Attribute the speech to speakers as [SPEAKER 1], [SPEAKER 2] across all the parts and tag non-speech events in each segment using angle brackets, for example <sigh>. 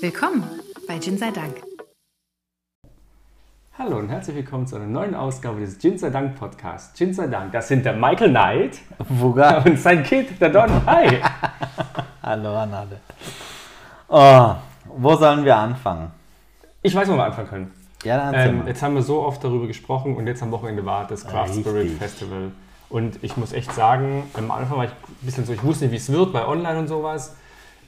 [SPEAKER 1] Willkommen bei Gin sei Dank.
[SPEAKER 2] Hallo und herzlich willkommen zu einer neuen Ausgabe des Gin sei Dank Podcasts. Gin sei Dank, das sind der Michael Knight
[SPEAKER 3] Wuga. <laughs>
[SPEAKER 2] und sein Kid, der Don. Hi! <laughs>
[SPEAKER 3] Hallo an alle. Oh, wo sollen wir anfangen?
[SPEAKER 2] Ich weiß, wo wir anfangen können.
[SPEAKER 3] Ja, dann
[SPEAKER 2] Ähm, jetzt haben wir so oft darüber gesprochen und jetzt am Wochenende war das Craft
[SPEAKER 3] Richtig.
[SPEAKER 2] Spirit Festival. Und ich muss echt sagen, am Anfang war ich ein bisschen so, ich wusste nicht, wie es wird bei Online und sowas,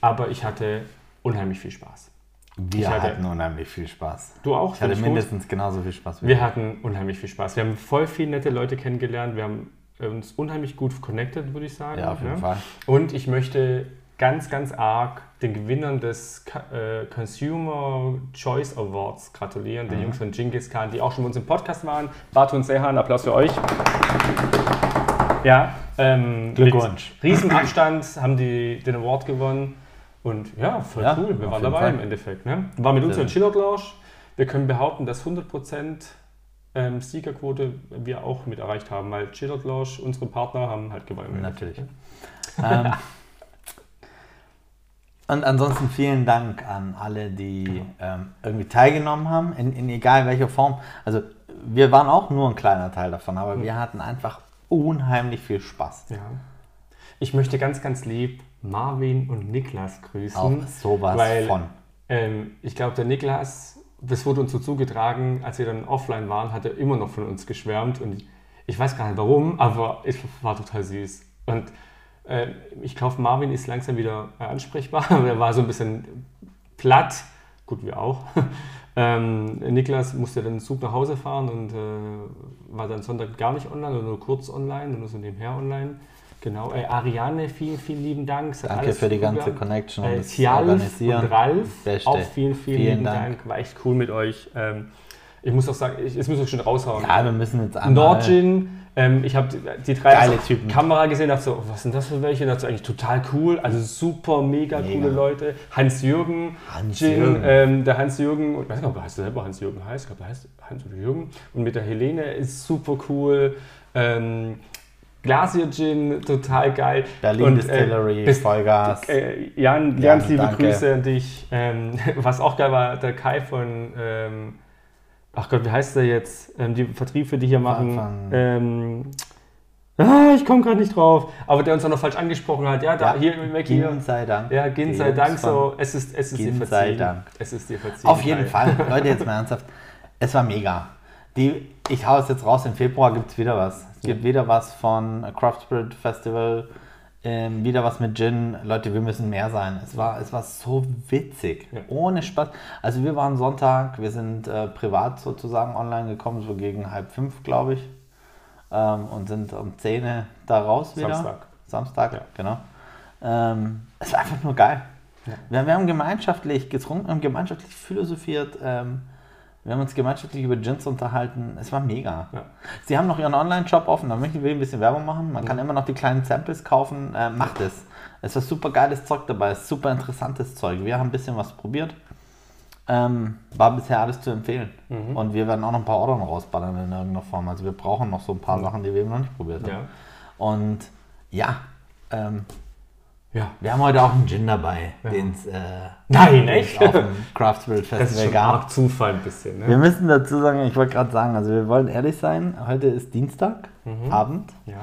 [SPEAKER 2] aber ich hatte unheimlich viel Spaß.
[SPEAKER 3] Wir
[SPEAKER 2] hatte-
[SPEAKER 3] hatten unheimlich viel Spaß.
[SPEAKER 2] Du auch?
[SPEAKER 3] Ich hatte mindestens genauso viel Spaß wie
[SPEAKER 2] Wir hatten unheimlich viel Spaß. Wir haben voll viele nette Leute kennengelernt. Wir haben uns unheimlich gut connected, würde ich sagen.
[SPEAKER 3] Ja, auf jeden
[SPEAKER 2] ne?
[SPEAKER 3] Fall.
[SPEAKER 2] Und ich möchte ganz, ganz arg den Gewinnern des äh, Consumer Choice Awards gratulieren,
[SPEAKER 3] Mhm.
[SPEAKER 2] den Jungs von Genghis Khan, die auch schon bei uns im Podcast waren. Bart und Sehan, Applaus für euch. Ja, ähm,
[SPEAKER 3] Glückwunsch.
[SPEAKER 2] Riesenabstand haben die den Award gewonnen. Und ja, voll
[SPEAKER 3] Ja,
[SPEAKER 2] cool. Wir waren dabei
[SPEAKER 3] Fall.
[SPEAKER 2] im Endeffekt. Ne? War mit uns
[SPEAKER 3] Sehr
[SPEAKER 2] in Chillout Lounge. Wir können behaupten, dass 100% ähm, Siegerquote wir auch mit erreicht haben, weil Chillout Lounge, unsere Partner, haben halt gewonnen.
[SPEAKER 3] Natürlich. <laughs> Ähm, und ansonsten vielen Dank an alle, die ähm, irgendwie teilgenommen haben, in, in egal welcher Form. Also wir waren auch nur ein kleiner Teil davon, aber wir hatten einfach unheimlich viel Spaß.
[SPEAKER 2] Ja. Ich möchte ganz, ganz lieb Marvin und Niklas grüßen.
[SPEAKER 3] Auch sowas
[SPEAKER 2] weil,
[SPEAKER 3] von.
[SPEAKER 2] Ähm, ich glaube, der Niklas, das wurde uns so zugetragen, als wir dann offline waren, hat er immer noch von uns geschwärmt. Und ich weiß gar nicht warum, aber es war total süß. Und äh, ich glaube, Marvin ist langsam wieder äh, ansprechbar. <laughs> er war so ein bisschen platt. Gut, wir auch. <laughs> ähm, Niklas musste dann Zug nach Hause fahren und äh, war dann Sonntag gar nicht online oder nur kurz online und nur so nebenher online. Genau. Äh, Ariane, vielen, vielen lieben Dank.
[SPEAKER 3] Danke
[SPEAKER 2] alles
[SPEAKER 3] für die
[SPEAKER 2] super
[SPEAKER 3] ganze. Connection und
[SPEAKER 2] Äh,
[SPEAKER 3] das
[SPEAKER 2] Tjalf
[SPEAKER 3] Organisieren.
[SPEAKER 2] und Ralf,
[SPEAKER 3] Beste.
[SPEAKER 2] auch vielen, vielen,
[SPEAKER 3] Vielen
[SPEAKER 2] lieben Dank.
[SPEAKER 3] Dank.
[SPEAKER 2] War echt cool mit euch. Ähm, ich muss auch sagen, ich, es muss auch schon raushauen.
[SPEAKER 3] Ja, wir müssen jetzt einmal...
[SPEAKER 2] Nordgin, ähm, ich habe die, die drei
[SPEAKER 3] Typen.
[SPEAKER 2] Kamera gesehen, dachte so, oh, was sind das für welche? Dachte so, eigentlich total cool, also super, mega,
[SPEAKER 3] Mega.
[SPEAKER 2] coole Leute. Hans-Jürgen,
[SPEAKER 3] Hans-Jürgen.
[SPEAKER 2] Gin, ähm, der Hans-Jürgen, ich weiß nicht, ob er heißt selber Hans-Jürgen heißt, ich glaube, der heißt Hans oder Jürgen. Und mit der Helene ist super cool. Ähm, Glacier Gin, total geil.
[SPEAKER 3] Berlin
[SPEAKER 2] Und,
[SPEAKER 3] Distillery,
[SPEAKER 2] bis-
[SPEAKER 3] Vollgas.
[SPEAKER 2] äh, Jan,
[SPEAKER 3] Jan,
[SPEAKER 2] ganz liebe
[SPEAKER 3] danke.
[SPEAKER 2] Grüße an dich. Ähm, <laughs> was auch geil war, der Kai von, ähm, ach Gott, wie heißt der jetzt? Ähm, die Vertriebe, die hier machen. Ähm, ah, ich komme gerade nicht drauf. Aber der uns auch noch falsch angesprochen hat. Ja, da,
[SPEAKER 3] Ja,
[SPEAKER 2] hier, weg hier.
[SPEAKER 3] Gin sei Dank.
[SPEAKER 2] Ja, Gin sei Dank. So, es ist, es ist dir
[SPEAKER 3] Gin sei
[SPEAKER 2] verziehen.
[SPEAKER 3] Dank.
[SPEAKER 2] Es ist dir verziehen.
[SPEAKER 3] Auf jeden. Fall. <laughs> Leute, jetzt mal ernsthaft. Es war mega. Die, ich hau es jetzt raus, im Februar gibt es wieder was. Es gibt wieder was von Craft Spirit Festival, ähm, wieder was mit Gin. Leute, wir müssen mehr sein. Es war, es war so witzig.
[SPEAKER 2] Ja.
[SPEAKER 3] Ohne Spaß. Also wir waren Sonntag, wir sind äh, privat sozusagen online gekommen, so gegen halb fünf, glaube ich. Ähm, und sind um 10 Uhr da raus wieder.
[SPEAKER 2] Samstag.
[SPEAKER 3] Samstag,
[SPEAKER 2] Ja.
[SPEAKER 3] genau. Ähm, es war einfach nur geil.
[SPEAKER 2] Ja.
[SPEAKER 3] Wir, wir haben gemeinschaftlich getrunken, haben gemeinschaftlich philosophiert, ähm, wir haben uns gemeinschaftlich über Gins unterhalten. Es war mega.
[SPEAKER 2] Ja.
[SPEAKER 3] Sie haben noch ihren Online-Shop offen, da möchte ich ein bisschen Werbung machen. Man kann immer noch die kleinen Samples kaufen. Äh, macht es. Es war super geiles Zeug dabei, es ist super interessantes Zeug. Wir haben ein bisschen was probiert. Ähm, war bisher alles zu empfehlen.
[SPEAKER 2] Mhm.
[SPEAKER 3] Und wir werden auch noch ein paar Ordern rausballern in irgendeiner Form. Also wir brauchen noch so ein paar Sachen, die wir eben noch nicht probiert haben.
[SPEAKER 2] Ja.
[SPEAKER 3] Und ja, ähm,
[SPEAKER 2] ja.
[SPEAKER 3] wir haben heute auch einen Gin dabei,
[SPEAKER 2] Ja.
[SPEAKER 3] den es äh,
[SPEAKER 2] Nein, <laughs> echt?
[SPEAKER 3] auf dem Craft Spirit
[SPEAKER 2] Das ist
[SPEAKER 3] Festival
[SPEAKER 2] schon
[SPEAKER 3] gab.
[SPEAKER 2] arg Zufall ein bisschen. Ne?
[SPEAKER 3] Wir müssen dazu sagen, ich wollte gerade sagen, also wir wollen ehrlich sein, heute ist Dienstag,
[SPEAKER 2] Mhm.
[SPEAKER 3] Abend,
[SPEAKER 2] Ja.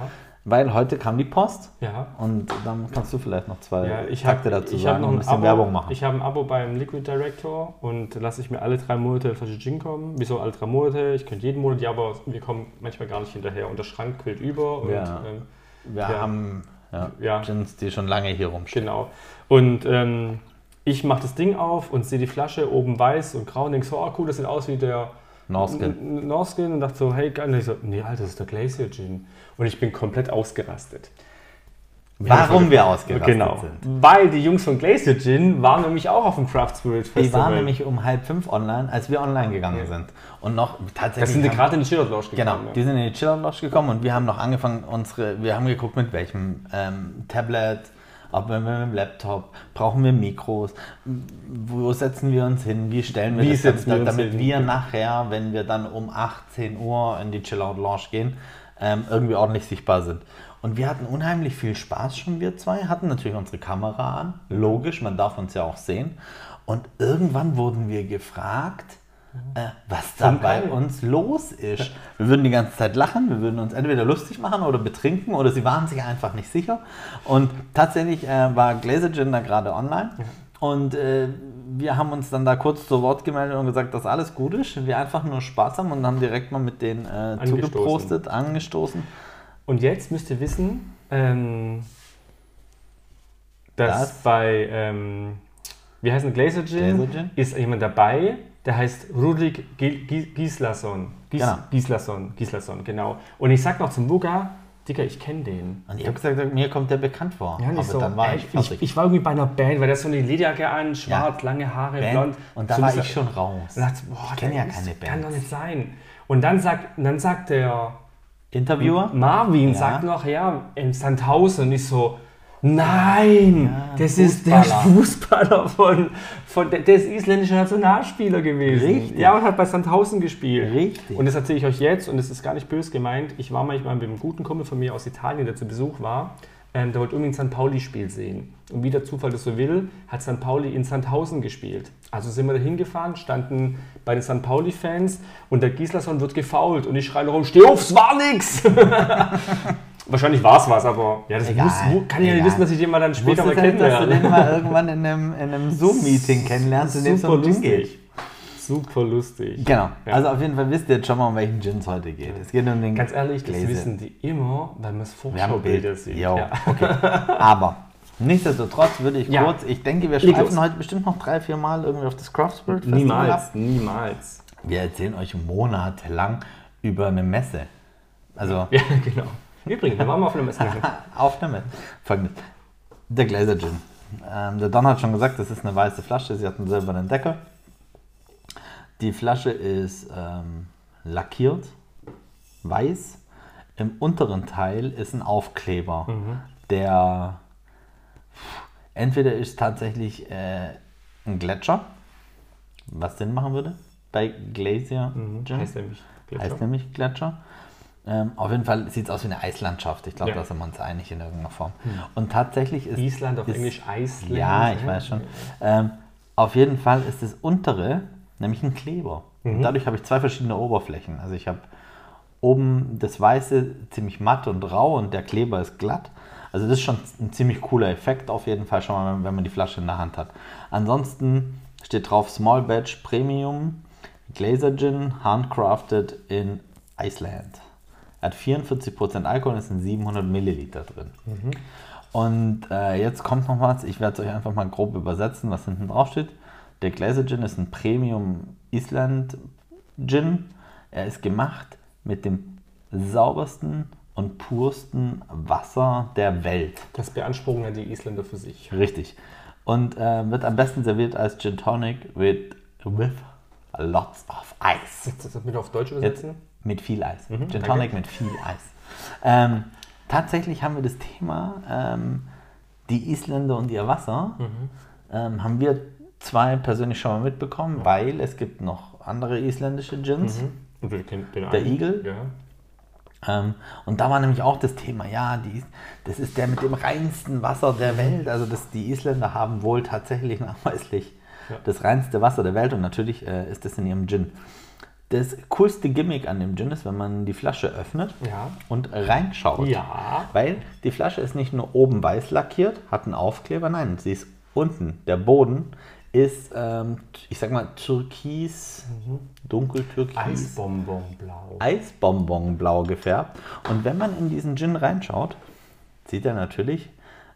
[SPEAKER 3] weil heute kam die Post
[SPEAKER 2] Ja.
[SPEAKER 3] und dann kannst du vielleicht noch zwei
[SPEAKER 2] Ja, ich
[SPEAKER 3] Takte dazu
[SPEAKER 2] ich
[SPEAKER 3] sagen
[SPEAKER 2] noch
[SPEAKER 3] und
[SPEAKER 2] ein,
[SPEAKER 3] ein bisschen
[SPEAKER 2] Abo,
[SPEAKER 3] Werbung machen.
[SPEAKER 2] Ich habe ein Abo beim Liquid Director und lasse ich mir alle drei Monate eine Flasche Gin kommen. Wieso alle drei Monate? Ich könnte jeden Monat, ja, aber wir kommen manchmal gar nicht hinterher und der Schrank quillt über. Und,
[SPEAKER 3] Ja.
[SPEAKER 2] ähm,
[SPEAKER 3] wir
[SPEAKER 2] ja.
[SPEAKER 3] haben ja,
[SPEAKER 2] Ja.
[SPEAKER 3] Gins, die schon lange hier rumstehen.
[SPEAKER 2] genau. Und ähm, ich mache das Ding auf und sehe die Flasche oben weiß und grau und denke so, oh cool, das sieht aus wie der
[SPEAKER 3] Norskin.
[SPEAKER 2] Norskin und dachte so, hey, geil. Und ich so, nee, Alter, das ist der Glacier Gin. Und ich bin komplett ausgerastet.
[SPEAKER 3] Warum wir ausgerastet
[SPEAKER 2] Genau.
[SPEAKER 3] sind.
[SPEAKER 2] Weil die Jungs von Glacier Gin waren nämlich auch auf dem Craft Spirit Festival.
[SPEAKER 3] Die waren nämlich um halb fünf online, als wir online gegangen
[SPEAKER 2] Ja.
[SPEAKER 3] sind. Und noch tatsächlich.
[SPEAKER 2] das sind die gerade in die Chillert Lounge
[SPEAKER 3] Genau,
[SPEAKER 2] gekommen.
[SPEAKER 3] die sind in die Chiller Lodge gekommen und wir haben noch angefangen, unsere, wir haben geguckt, mit welchem ähm, Tablet, ob wir mit dem Laptop, brauchen wir Mikros, wo setzen wir uns hin, wie stellen wir
[SPEAKER 2] Wie
[SPEAKER 3] das,
[SPEAKER 2] setzen wir
[SPEAKER 3] damit,
[SPEAKER 2] uns
[SPEAKER 3] damit
[SPEAKER 2] hin?
[SPEAKER 3] wir nachher, wenn wir dann um 18 Uhr in die Chillout Lounge gehen, ähm, irgendwie ordentlich sichtbar sind. Und wir hatten unheimlich viel Spaß schon, wir zwei, hatten natürlich unsere Kamera an, logisch, man darf uns ja auch sehen. Und irgendwann wurden wir gefragt, äh, was da bei uns los ist. Wir würden die ganze Zeit lachen, wir würden uns entweder lustig machen oder betrinken oder sie waren sich einfach nicht sicher. Und tatsächlich äh, war Glazer Gin da gerade online und äh, wir haben uns dann da kurz zu Wort gemeldet und gesagt, dass alles gut ist, wir einfach nur Spaß haben und haben direkt mal mit denen äh, zugeprostet, angestoßen.
[SPEAKER 2] Und jetzt müsst ihr wissen, ähm, dass
[SPEAKER 3] Das?
[SPEAKER 2] bei, ähm, wie heißt ein Glazer Gin, ist jemand dabei, der heißt Rudrik Gi- Gi- Gislason. Gies,
[SPEAKER 3] Genau.
[SPEAKER 2] Gislason, Gislason, genau. Und ich sag noch zum Buga, Digga, ich kenne den.
[SPEAKER 3] Und ich habe gesagt, mir kommt der bekannt vor.
[SPEAKER 2] Ja, nicht
[SPEAKER 3] Aber
[SPEAKER 2] so,
[SPEAKER 3] dann war
[SPEAKER 2] ey,
[SPEAKER 3] ich
[SPEAKER 2] ich, ich war irgendwie bei einer Band, weil der so eine Lederjacke an, schwarz, lange Haare,
[SPEAKER 3] Band.
[SPEAKER 2] blond.
[SPEAKER 3] Und da
[SPEAKER 2] so
[SPEAKER 3] war ich schon raus.
[SPEAKER 2] Und dachte, boah,
[SPEAKER 3] ich kenne ja keine
[SPEAKER 2] Kann doch
[SPEAKER 3] Band.
[SPEAKER 2] nicht sein. Und dann sagt, dann sagt der
[SPEAKER 3] Interviewer?
[SPEAKER 2] Marvin,
[SPEAKER 3] Ja.
[SPEAKER 2] sagt noch, ja, in Sandhausen. Und ich so, nein,
[SPEAKER 3] Ja,
[SPEAKER 2] das ist der
[SPEAKER 3] Fußballer.
[SPEAKER 2] Von, von der, der ist isländischer Nationalspieler gewesen.
[SPEAKER 3] Richtig.
[SPEAKER 2] Ja, und hat bei Sandhausen gespielt.
[SPEAKER 3] Richtig.
[SPEAKER 2] Und das erzähle ich euch jetzt, und das ist gar nicht böse gemeint. Ich war manchmal mit einem guten Kumpel von mir aus Italien, der zu Besuch war. Ähm, der wollte unbedingt ein St. Pauli-Spiel sehen. Und wie der Zufall das so will, hat St. Pauli in Sandhausen gespielt. Also sind wir da hingefahren, standen bei den St. Pauli-Fans und der Gislason wird gefault. Und ich schreie noch rum, steh auf, es war nix! <laughs> Wahrscheinlich war es was, aber ja, das
[SPEAKER 3] Egal,
[SPEAKER 2] muss, kann ich ja nicht wissen, dass ich den mal dann später mal
[SPEAKER 3] halt, dass du
[SPEAKER 2] kennenlerne.
[SPEAKER 3] den mal irgendwann in einem, in einem Zoom-Meeting kennenlernst, in dem es
[SPEAKER 2] Super
[SPEAKER 3] um Gin geht.
[SPEAKER 2] Super lustig.
[SPEAKER 3] Genau.
[SPEAKER 2] Ja.
[SPEAKER 3] Also auf jeden Fall wisst ihr jetzt schon mal, um welchen Gin es heute geht. Es geht um den
[SPEAKER 2] Ganz ehrlich, das
[SPEAKER 3] Glaze.
[SPEAKER 2] wissen die immer, weil man es Vorschaubilder
[SPEAKER 3] Bild.
[SPEAKER 2] sieht.
[SPEAKER 3] Jo,
[SPEAKER 2] Ja.
[SPEAKER 3] okay. <laughs> Aber nichtsdestotrotz würde ich
[SPEAKER 2] Ja.
[SPEAKER 3] kurz, ich denke, wir
[SPEAKER 2] los.
[SPEAKER 3] heute bestimmt noch drei, vier Mal irgendwie auf das Craft Spirit Festival
[SPEAKER 2] Niemals,
[SPEAKER 3] ab.
[SPEAKER 2] niemals.
[SPEAKER 3] Wir erzählen euch monatelang über eine Messe. Also <laughs>
[SPEAKER 2] Ja, genau. Übrigens, wir waren mal auf einer Messe. <laughs>
[SPEAKER 3] auf damit. Folgendes. Der Glazer Gin. Ähm, der Don hat schon gesagt, das ist eine weiße Flasche. Sie hat einen silbernen Deckel. Die Flasche ist ähm, lackiert, weiß. Im unteren Teil ist ein Aufkleber, der entweder ist tatsächlich äh, ein Gletscher, was Sinn machen würde bei Glacier Gin.
[SPEAKER 2] Heißt nämlich Gletscher.
[SPEAKER 3] Heißt nämlich Gletscher. Ähm, auf jeden Fall sieht es aus wie eine Eislandschaft. Ich glaube,
[SPEAKER 2] Ja.
[SPEAKER 3] da sind wir uns einig in irgendeiner Form. Und tatsächlich ist.
[SPEAKER 2] Island auf
[SPEAKER 3] ist,
[SPEAKER 2] Englisch Iceland.
[SPEAKER 3] Ja, ich weiß schon. Ähm, auf jeden Fall ist das untere nämlich ein Kleber.
[SPEAKER 2] Mhm.
[SPEAKER 3] Dadurch habe ich zwei verschiedene Oberflächen. Also ich habe oben das Weiße ziemlich matt und rau und der Kleber ist glatt. Also das ist schon ein ziemlich cooler Effekt auf jeden Fall schon mal, wenn man die Flasche in der Hand hat. Ansonsten steht drauf Small Batch Premium Glazer Gin Handcrafted in Iceland. Er hat 44% Alkohol und es sind 700 Milliliter drin. Und äh, jetzt kommt noch was, ich werde es euch einfach mal grob übersetzen, was hinten drauf steht. Der Glazer Gin ist ein Premium Island Gin. Er ist gemacht mit dem saubersten und pursten Wasser der Welt.
[SPEAKER 2] Das beanspruchen ja die Isländer für sich.
[SPEAKER 3] Richtig. Und äh, wird am besten serviert als Gin Tonic with, with lots of ice.
[SPEAKER 2] Jetzt das mit auf Deutsch
[SPEAKER 3] Jetzt
[SPEAKER 2] übersetzen?
[SPEAKER 3] mit viel Eis. Gin
[SPEAKER 2] danke.
[SPEAKER 3] Tonic mit viel Eis. Ähm, tatsächlich haben wir das Thema, ähm, die Isländer und ihr Wasser, ähm, haben wir zwei persönlich schon mal mitbekommen, weil es gibt noch andere isländische Gins.
[SPEAKER 2] Und wir kennen den
[SPEAKER 3] Der
[SPEAKER 2] einen.
[SPEAKER 3] Igel?
[SPEAKER 2] Ja.
[SPEAKER 3] Ähm, und da war nämlich auch das Thema, ja, die, das ist der mit dem reinsten Wasser der Welt. Also das, die Isländer haben wohl tatsächlich <laughs> nachweislich
[SPEAKER 2] Ja.
[SPEAKER 3] das reinste Wasser der Welt und natürlich äh, ist das in ihrem Gin. Das coolste Gimmick an dem Gin ist, wenn man die Flasche öffnet
[SPEAKER 2] Ja.
[SPEAKER 3] und reinschaut.
[SPEAKER 2] Ja.
[SPEAKER 3] Weil die Flasche ist nicht nur oben weiß lackiert, hat einen Aufkleber, nein, sie ist unten. Der Boden ist, ähm, ich sag mal, türkis, dunkeltürkis.
[SPEAKER 2] Eisbonbonblau.
[SPEAKER 3] Eisbonbonblau gefärbt. Und wenn man in diesen Gin reinschaut, sieht er natürlich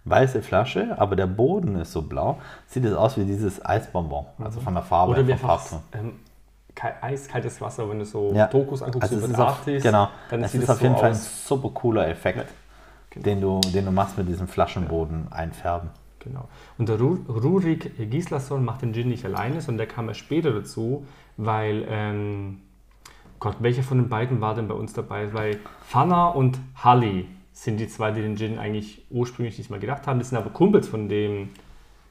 [SPEAKER 3] weiße Flasche, aber der Boden ist so blau. Sieht es aus wie dieses Eisbonbon, also von der Farbe.
[SPEAKER 2] Oder einfach
[SPEAKER 3] Farbton.
[SPEAKER 2] ähm, kal- eiskaltes Wasser, wenn du so
[SPEAKER 3] Ja.
[SPEAKER 2] Dokus anguckst
[SPEAKER 3] Also ist auf,
[SPEAKER 2] Artis,
[SPEAKER 3] genau,
[SPEAKER 2] dann
[SPEAKER 3] es
[SPEAKER 2] sieht
[SPEAKER 3] ist
[SPEAKER 2] es
[SPEAKER 3] auf
[SPEAKER 2] so
[SPEAKER 3] jeden Fall ein
[SPEAKER 2] aus.
[SPEAKER 3] super cooler Effekt, den, du, den du machst mit diesem Flaschenboden einfärben.
[SPEAKER 2] Genau. Und der Ru Rurik Gislason macht den Gin nicht alleine, sondern der kam erst später dazu, weil, ähm, Gott, welcher von den beiden war denn bei uns dabei? Weil Fanna und Halli sind die zwei, die den Gin eigentlich ursprünglich nicht mal gedacht haben. Das sind aber Kumpels von dem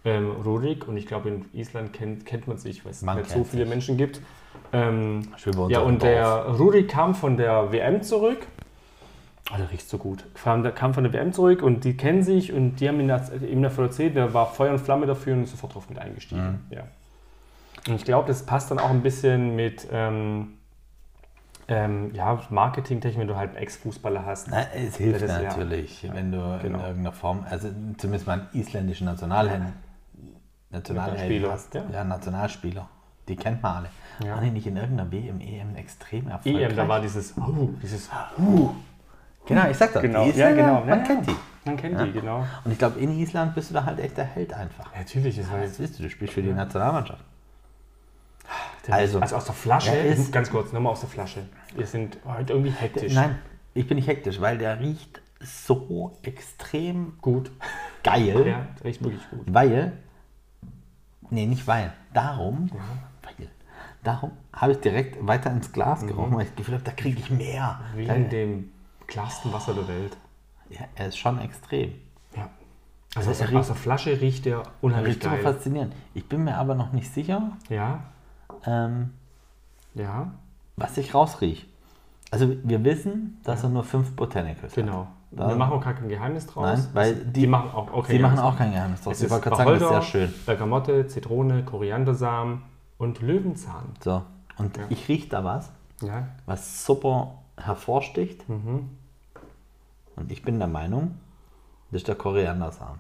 [SPEAKER 2] ähm, Rurik und ich glaube, in Island kennt, kennt man sich, weil es nicht so viele Menschen gibt. Ähm,
[SPEAKER 3] Schön bei uns
[SPEAKER 2] ja, und der Rurik kam von der WM zurück. Oh, der riecht so gut. Kam- Der kam von der WM zurück und die kennen sich und die haben ihm das- ihm davon erzählt, der war Feuer und Flamme dafür und ist sofort drauf mit eingestiegen.
[SPEAKER 3] Mhm.
[SPEAKER 2] Ja. Und ich glaube, das passt dann auch ein bisschen mit ähm, ähm, ja, Marketingtechnik, wenn du halt einen Ex-Fußballer hast.
[SPEAKER 3] Na, es hilft
[SPEAKER 2] Das ist ja-
[SPEAKER 3] natürlich, wenn du
[SPEAKER 2] genau.
[SPEAKER 3] in irgendeiner Form, also zumindest mal einen isländischen Nationalhelden, Nationalhelden hast.
[SPEAKER 2] ja.
[SPEAKER 3] Ja. Nationalspieler. Die kennt man alle.
[SPEAKER 2] Ja.
[SPEAKER 3] Waren die nicht in irgendeiner WM, EM extrem erfolgreich?
[SPEAKER 2] EM, da war dieses, oh, dieses,
[SPEAKER 3] Genau, ich sag doch,
[SPEAKER 2] Genau,
[SPEAKER 3] die
[SPEAKER 2] ja, genau.
[SPEAKER 3] man
[SPEAKER 2] Ja, ja.
[SPEAKER 3] kennt die.
[SPEAKER 2] man kennt die, genau.
[SPEAKER 3] Und ich glaube, in Island bist du da halt echt der Held einfach.
[SPEAKER 2] Ja, natürlich, das war
[SPEAKER 3] Das siehst du, du spielst für die Nationalmannschaft.
[SPEAKER 2] also,
[SPEAKER 3] Also,
[SPEAKER 2] aus der Flasche,
[SPEAKER 3] ist-
[SPEAKER 2] ganz kurz, nochmal aus der Flasche. Wir sind heute irgendwie hektisch.
[SPEAKER 3] Nein, ich bin nicht hektisch, weil der riecht so extrem
[SPEAKER 2] Gut.
[SPEAKER 3] geil.
[SPEAKER 2] Ja, riecht wirklich gut.
[SPEAKER 3] Weil, nee, nicht weil, darum, weil, darum habe ich direkt weiter ins Glas gerochen, weil ich das Gefühl habe, da kriege ich mehr.
[SPEAKER 2] In dem klarsten Wasser der Welt.
[SPEAKER 3] ja, er ist schon extrem.
[SPEAKER 2] Ja. Also aus, der, aus der Flasche riecht
[SPEAKER 3] Er
[SPEAKER 2] unheimlich
[SPEAKER 3] riecht
[SPEAKER 2] geil.
[SPEAKER 3] faszinierend. Ich bin mir aber noch nicht sicher,
[SPEAKER 2] Ja,
[SPEAKER 3] ähm,
[SPEAKER 2] ja,
[SPEAKER 3] was ich rausrieche. Also wir wissen, dass er nur fünf Botanicals
[SPEAKER 2] genau.
[SPEAKER 3] hat. Da-
[SPEAKER 2] Wir machen auch kein Geheimnis draus.
[SPEAKER 3] Nein, weil
[SPEAKER 2] Das-
[SPEAKER 3] die-
[SPEAKER 2] machen auch, okay,
[SPEAKER 3] Sie machen
[SPEAKER 2] ja,
[SPEAKER 3] auch kein Geheimnis draus.
[SPEAKER 2] Es
[SPEAKER 3] Ich
[SPEAKER 2] ist
[SPEAKER 3] wollte gerade sagen, das ist sehr schön.
[SPEAKER 2] Bergamotte, Zitrone, Koriandersamen und Löwenzahn.
[SPEAKER 3] So, und
[SPEAKER 2] Ja.
[SPEAKER 3] ich rieche da was,
[SPEAKER 2] Ja,
[SPEAKER 3] was super hervorsticht.
[SPEAKER 2] Mhm.
[SPEAKER 3] Und ich bin der Meinung, das ist der Koriandersamen.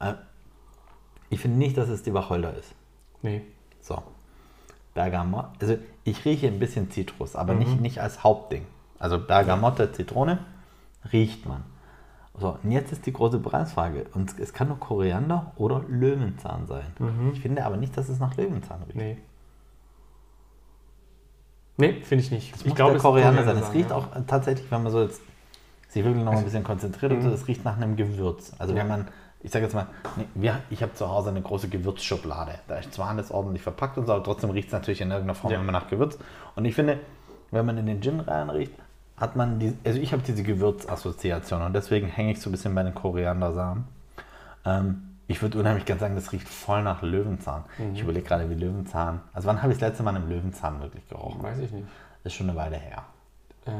[SPEAKER 3] Äh, ich finde nicht, dass es die Wacholder ist.
[SPEAKER 2] nee.
[SPEAKER 3] So. Bergamotte, also ich rieche ein bisschen Zitrus, aber
[SPEAKER 2] Mhm.
[SPEAKER 3] nicht, nicht als Hauptding. Also Bergamotte, Zitrone riecht man. So, und jetzt ist die große Preisfrage. Und es kann nur Koriander oder Löwenzahn sein. Ich finde aber nicht, dass es nach Löwenzahn riecht.
[SPEAKER 2] Mhm. Nee. Nee, finde ich nicht.
[SPEAKER 3] Es
[SPEAKER 2] ich glaube,
[SPEAKER 3] der Koriander sein. Es riecht
[SPEAKER 2] ja.
[SPEAKER 3] auch äh, tatsächlich, wenn man so jetzt sich wirklich noch ein bisschen konzentriert und so, es riecht nach einem Gewürz. Also wenn man, ich sage jetzt mal, nee, wir, ich habe zu Hause eine große Gewürzschublade. Da ist zwar alles ordentlich verpackt und so, aber trotzdem riecht es natürlich in irgendeiner Form
[SPEAKER 2] Ja.
[SPEAKER 3] immer nach Gewürz. Und ich finde, wenn man in den Gin reinriecht, hat man die, also ich habe diese Gewürzassoziation und deswegen hänge ich so ein bisschen bei den Koriandersamen. Ähm, ich würde unheimlich gerne sagen, das riecht voll nach Löwenzahn.
[SPEAKER 2] Mhm.
[SPEAKER 3] Ich überlege gerade, wie Löwenzahn. Also wann habe ich das letzte Mal einen Löwenzahn wirklich gerochen?
[SPEAKER 2] Weiß ich nicht.
[SPEAKER 3] Das ist schon eine Weile her.
[SPEAKER 2] Äh,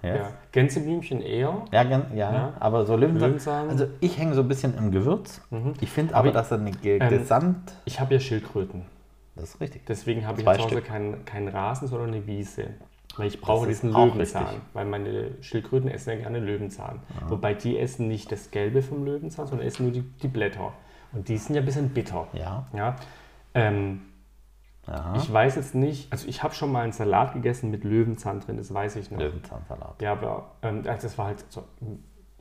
[SPEAKER 3] Yes.
[SPEAKER 2] ja. Gänseblümchen eher.
[SPEAKER 3] Ja, ja,
[SPEAKER 2] Ja.
[SPEAKER 3] aber so Löwenzahn.
[SPEAKER 2] Löwenzahn.
[SPEAKER 3] Also ich hänge so ein bisschen im Gewürz. Ich finde aber,
[SPEAKER 2] Aber ich-
[SPEAKER 3] dass er eine Ge
[SPEAKER 2] ähm,
[SPEAKER 3] Gesamt.
[SPEAKER 2] Ich habe ja Schildkröten.
[SPEAKER 3] Das ist richtig.
[SPEAKER 2] Deswegen habe ich zu Hause keinen keinen Rasen, sondern eine Wiese. Weil ich brauche diesen Löwenzahn.
[SPEAKER 3] richtig.
[SPEAKER 2] Weil meine Schildkröten essen ja gerne Löwenzahn. Wobei die essen nicht das Gelbe vom Löwenzahn, sondern essen nur die, die Blätter. Und die sind ja ein bisschen bitter.
[SPEAKER 3] Ja.
[SPEAKER 2] Ja. Ähm, ich weiß jetzt nicht, also ich habe schon mal einen Salat gegessen mit Löwenzahn drin, das weiß ich noch.
[SPEAKER 3] Löwenzahnsalat.
[SPEAKER 2] Ja, aber ähm, das war halt so,